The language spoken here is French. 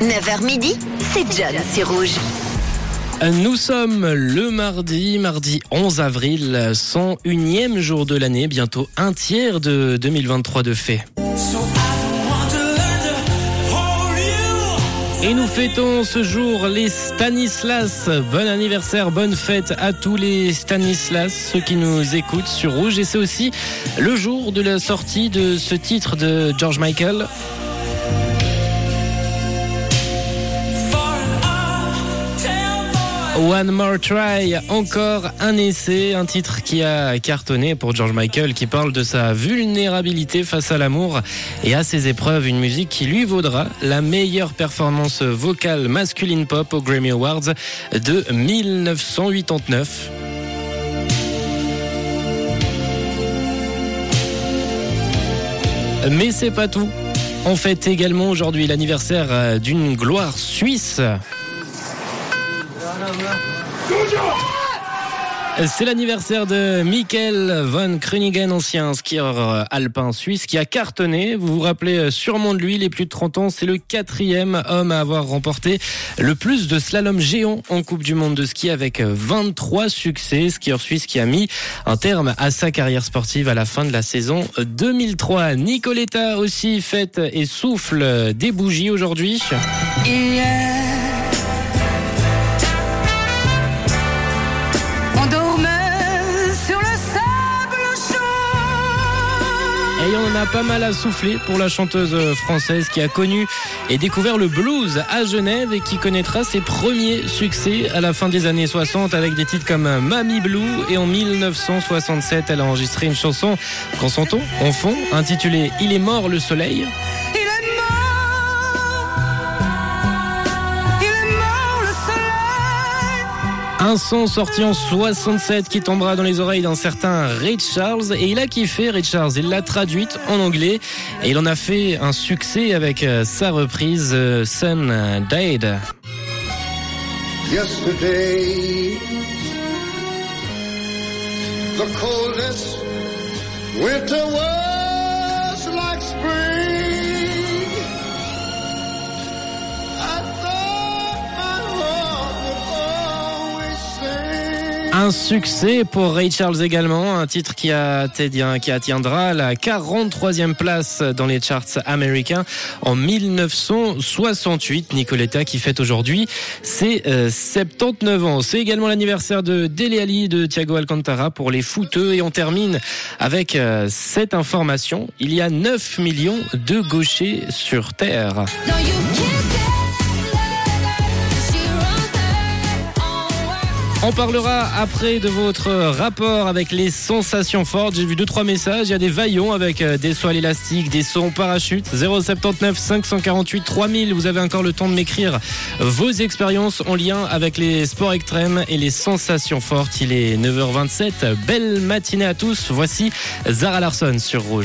9h midi, c'est John sur Rouge. Nous sommes le mardi, mardi 11 avril, 101e jour de l'année, bientôt un tiers de 2023 de fait. Et nous fêtons ce jour les Stanislas. Bon anniversaire, bonne fête à tous les Stanislas, ceux qui nous écoutent sur Rouge. Et c'est aussi le jour de la sortie de ce titre de George Michael. One More Try, encore un essai, un titre qui a cartonné pour George Michael qui parle de sa vulnérabilité face à l'amour et à ses épreuves, une musique qui lui vaudra la meilleure performance vocale masculine pop aux Grammy Awards de 1989. Mais c'est pas tout. On fête également aujourd'hui l'anniversaire d'une gloire suisse. C'est l'anniversaire de Michael von Krunigen, ancien skieur alpin suisse qui a cartonné. Vous vous rappelez sûrement de lui, les plus de 30 ans. C'est le quatrième homme à avoir remporté le plus de slalom géant en Coupe du Monde de ski avec 23 succès. Skieur suisse qui a mis un terme à sa carrière sportive à la fin de la saison 2003. Nicoletta aussi fête et souffle des bougies aujourd'hui. On a pas mal à souffler pour la chanteuse française qui a connu et découvert le blues à Genève et qui connaîtra ses premiers succès à la fin des années 60 avec des titres comme Mamie Blue et en 1967 elle a enregistré une chanson qu'on s'entend en fond intitulée Il est mort le soleil. Un son sorti en 67 qui tombera dans les oreilles d'un certain Ray Charles et il a kiffé Ray Charles. Il l'a traduite en anglais et il en a fait un succès avec sa reprise Sun Died. Yesterday, the coldest winter was like spring. Un succès pour Ray Charles également, un titre qui, qui atteindra la 43e place dans les charts américains en 1968. Nicoletta qui fête aujourd'hui ses euh, 79 ans. C'est également l'anniversaire de Dele Alli de Thiago Alcantara pour les footeux et on termine avec euh, cette information. Il y a 9 millions de gauchers sur Terre. On parlera après de votre rapport avec les sensations fortes. J'ai vu deux trois messages. Il y a des vaillons avec des soies élastiques, des sons parachutes. 079 548 3000. Vous avez encore le temps de m'écrire vos expériences en lien avec les sports extrêmes et les sensations fortes. Il est 9h27. Belle matinée à tous. Voici Zara Larson sur Rouge.